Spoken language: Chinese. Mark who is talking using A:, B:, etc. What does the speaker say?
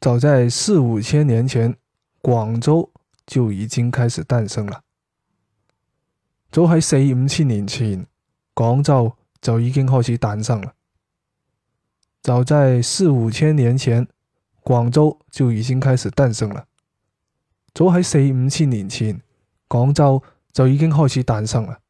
A: 早在四五千年前，广州就已经开始诞生了。早喺四五千年前，广州就已经开始诞生了。早在四五千年前，广州就已经开始诞生了。早喺四五千年前，广州就已经开始诞生了。